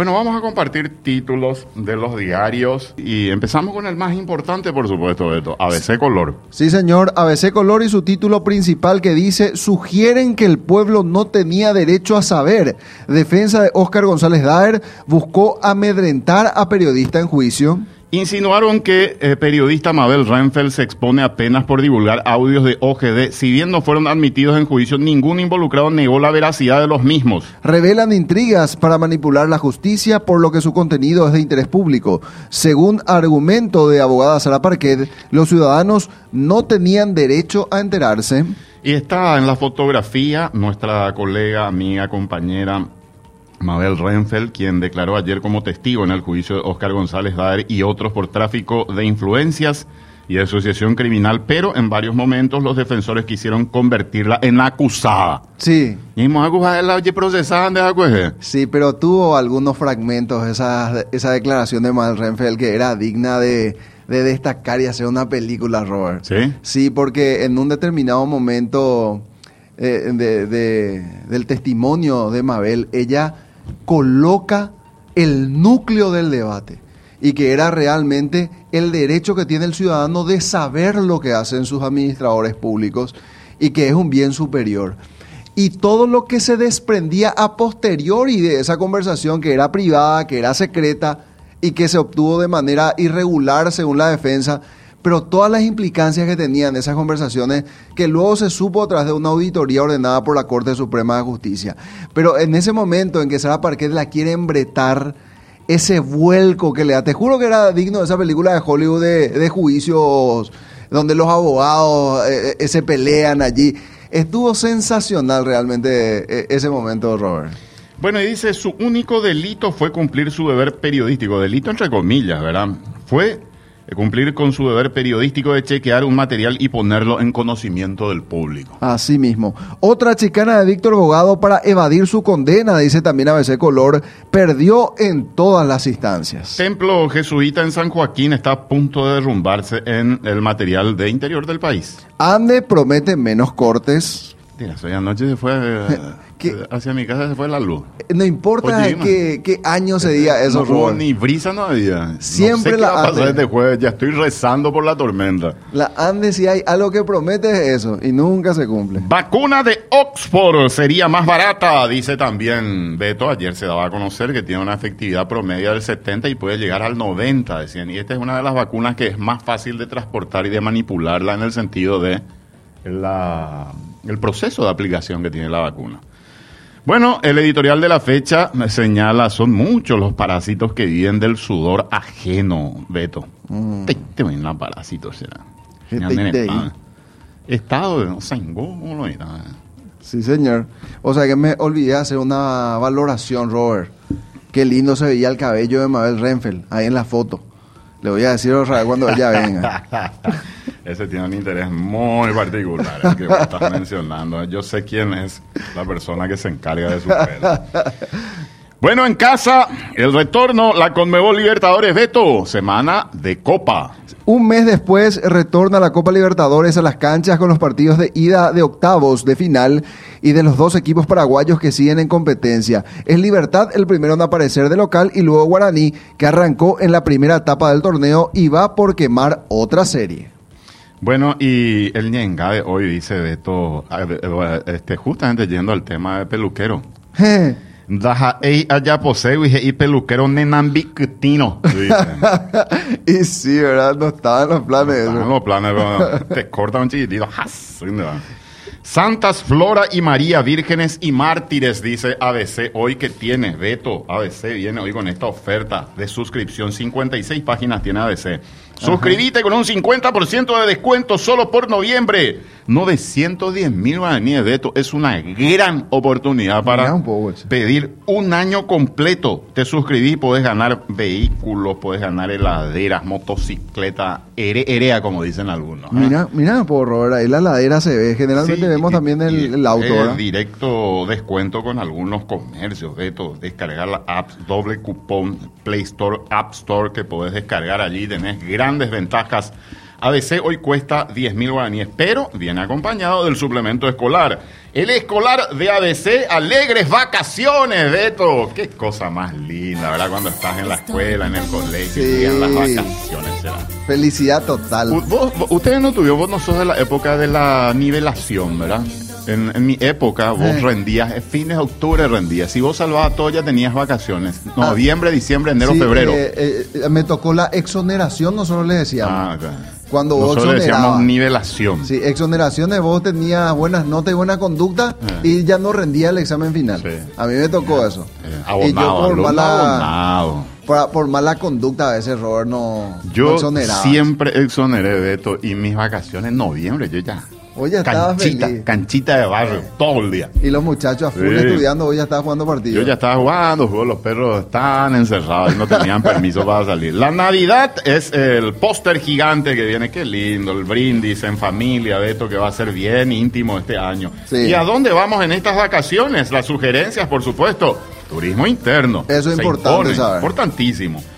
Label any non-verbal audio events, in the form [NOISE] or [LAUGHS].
Bueno, vamos a compartir títulos de los diarios y empezamos con el más importante, por supuesto, de todo, ABC Color. Sí, señor, ABC Color y su título principal que dice, sugieren que el pueblo no tenía derecho a saber. Defensa de Óscar González Daer buscó amedrentar a periodista en juicio. Insinuaron que el periodista Mabel Renfeld se expone apenas por divulgar audios de OGD. Si bien no fueron admitidos en juicio, ningún involucrado negó la veracidad de los mismos. Revelan intrigas para manipular la justicia, por lo que su contenido es de interés público. Según argumento de abogada Sara Parquet, los ciudadanos no tenían derecho a enterarse. Y está en la fotografía nuestra colega, amiga, compañera Mabel Renfeld, quien declaró ayer como testigo en el juicio de Oscar González Daer y otros por tráfico de influencias y asociación criminal, pero en varios momentos los defensores quisieron convertirla en acusada. Sí. Y hemos acusado la procesada de acuerdo. Sí, pero tuvo algunos fragmentos esa, esa declaración de Mabel Renfeld que era digna de, de destacar y hacer una película, Robert. ¿Sí? Sí, porque en un determinado momento eh, de- de- del testimonio de Mabel, ella coloca el núcleo del debate y que era realmente el derecho que tiene el ciudadano de saber lo que hacen sus administradores públicos y que es un bien superior. Y todo lo que se desprendía a posteriori de esa conversación que era privada, que era secreta y que se obtuvo de manera irregular según la defensa, pero todas las implicancias que tenían esas conversaciones que luego se supo a través de una auditoría ordenada por la Corte Suprema de Justicia. Pero en ese momento en que Sara Parquet la quiere embretar, ese vuelco que le da, te juro que era digno de esa película de Hollywood de, juicios donde los abogados eh, eh, se pelean allí. Estuvo sensacional realmente eh, ese momento, Robert. Bueno, y dice, su único delito fue cumplir su deber periodístico, delito entre comillas, ¿verdad? Fue cumplir con su deber periodístico de chequear un material y ponerlo en conocimiento del público. Así mismo. Otra chicana de Víctor Bogado para evadir su condena, dice también ABC Color, perdió en todas las instancias. Templo jesuita en San Joaquín está a punto de derrumbarse en el material de interior del país. Ande promete menos cortes. Mira, hoy anoche se fue, [LAUGHS] hacia mi casa se fue la luz. No importa qué, qué año se diga eso, no hubo ni brisa no había. Siempre no sé la qué va a pasar este jueves, ya estoy rezando por la tormenta. La Ande si hay algo que promete es eso y nunca se cumple. Vacuna de Oxford sería más barata, dice también Beto. Ayer se daba a conocer que tiene una efectividad promedio del 70 y puede llegar al 90, decían. Y esta es una de las vacunas que es más fácil de transportar y de manipularla en el sentido de la- el proceso de aplicación que tiene la vacuna. Bueno, el editorial de la fecha me señala, son muchos los parásitos que viven del sudor ajeno, Beto. Te, te ven la parásitos, será. ¿Qué Ya te- nene, te- ah. Estado de Sangó, ¿cómo lo era? Sí, señor. O sea que me olvidé hacer una valoración, Robert. Qué lindo se veía el cabello de Mabel Renfeld ahí en la foto. Le voy a decir otra vez cuando ella venga. [LAUGHS] Ese tiene un interés muy particular, el que vos estás mencionando. Yo sé quién es la persona que se encarga de su pelo. [LAUGHS] Bueno, en casa, el retorno, la Conmebol Libertadores Beto, semana de Copa. Un mes después retorna la Copa Libertadores a las canchas con los partidos de ida de octavos de final y de los dos equipos paraguayos que siguen en competencia. Es Libertad el primero en aparecer de local y luego Guaraní que arrancó en la primera etapa del torneo y va por quemar otra serie. Bueno, y el ñenga de hoy dice Beto, eh, este, justamente yendo al tema de peluquero. [LAUGHS] Daja ei allá poseo y peluquero nenambictino. dice. [LAUGHS] y sí, ¿verdad? No estaban los planes. Están eso. los planes, pero te cortan un chiquitito. ¡jas! ¿Dónde va? Santas Flora y María, vírgenes y mártires, dice ABC. Hoy que tiene, Beto, ABC viene hoy con esta oferta de suscripción. 56 páginas tiene ABC. Suscribite con un 50% de descuento solo por noviembre. 910 mil guaraníes, Beto. Es una gran oportunidad para un poco, pedir un año completo. Te suscribí, puedes ganar vehículos, puedes ganar heladeras, motocicleta, ere- erea, como dicen algunos. ¿eh? Mira, mira, por Robert, ahí la ladera se ve. Generalmente Sí, vemos y- también el, y- el auto, ¿verdad? directo descuento con algunos comercios, Beto. Descargar la app, doble cupón, Play Store, App Store, que podés descargar allí. Tenés grandes ventajas ABC hoy cuesta 10 mil guaraníes, pero viene acompañado del suplemento escolar. El escolar de ABC, alegres vacaciones, Beto. Qué cosa más linda, ¿verdad? Cuando estás en la escuela, en el colegio, Sí. llegan las vacaciones, será. Felicidad total. U- vos- vos- ustedes no tuvieron, vos no sos de la época de la nivelación, ¿verdad? En, en mi época vos Eh. rendías, en fines de octubre rendías. Si vos salvabas todo ya tenías vacaciones. Ah. Noviembre, diciembre, enero, Sí, febrero. eh, eh, me tocó la exoneración, nosotros le decíamos. Ah, ok. Cuando vos Nosotros decíamos nivelación. Sí, exoneraciones, vos tenías buenas notas y buena conducta Eh. y ya no rendía el examen final. Sí. A mí me tocó eso. Eh, y yo abonado, por mala, abonado. por, por mala conducta a veces, Robert, no, no Yo exoneraba. siempre exoneré de esto y mis vacaciones en noviembre, yo ya. Hoy ya estaba Canchita, feliz. canchita de barrio, todo el día. Y los muchachos a full Sí. estudiando, hoy ya estaba jugando partidos. Yo ya estaba jugando, jugó, los perros estaban encerrados y no tenían permiso para salir. La Navidad es el póster gigante que viene, qué lindo, el brindis en familia, Beto, que va a ser bien íntimo este año. Sí. ¿Y a dónde vamos en estas vacaciones? Las sugerencias, por supuesto. Turismo interno. Eso es importante impone, saber. Importantísimo.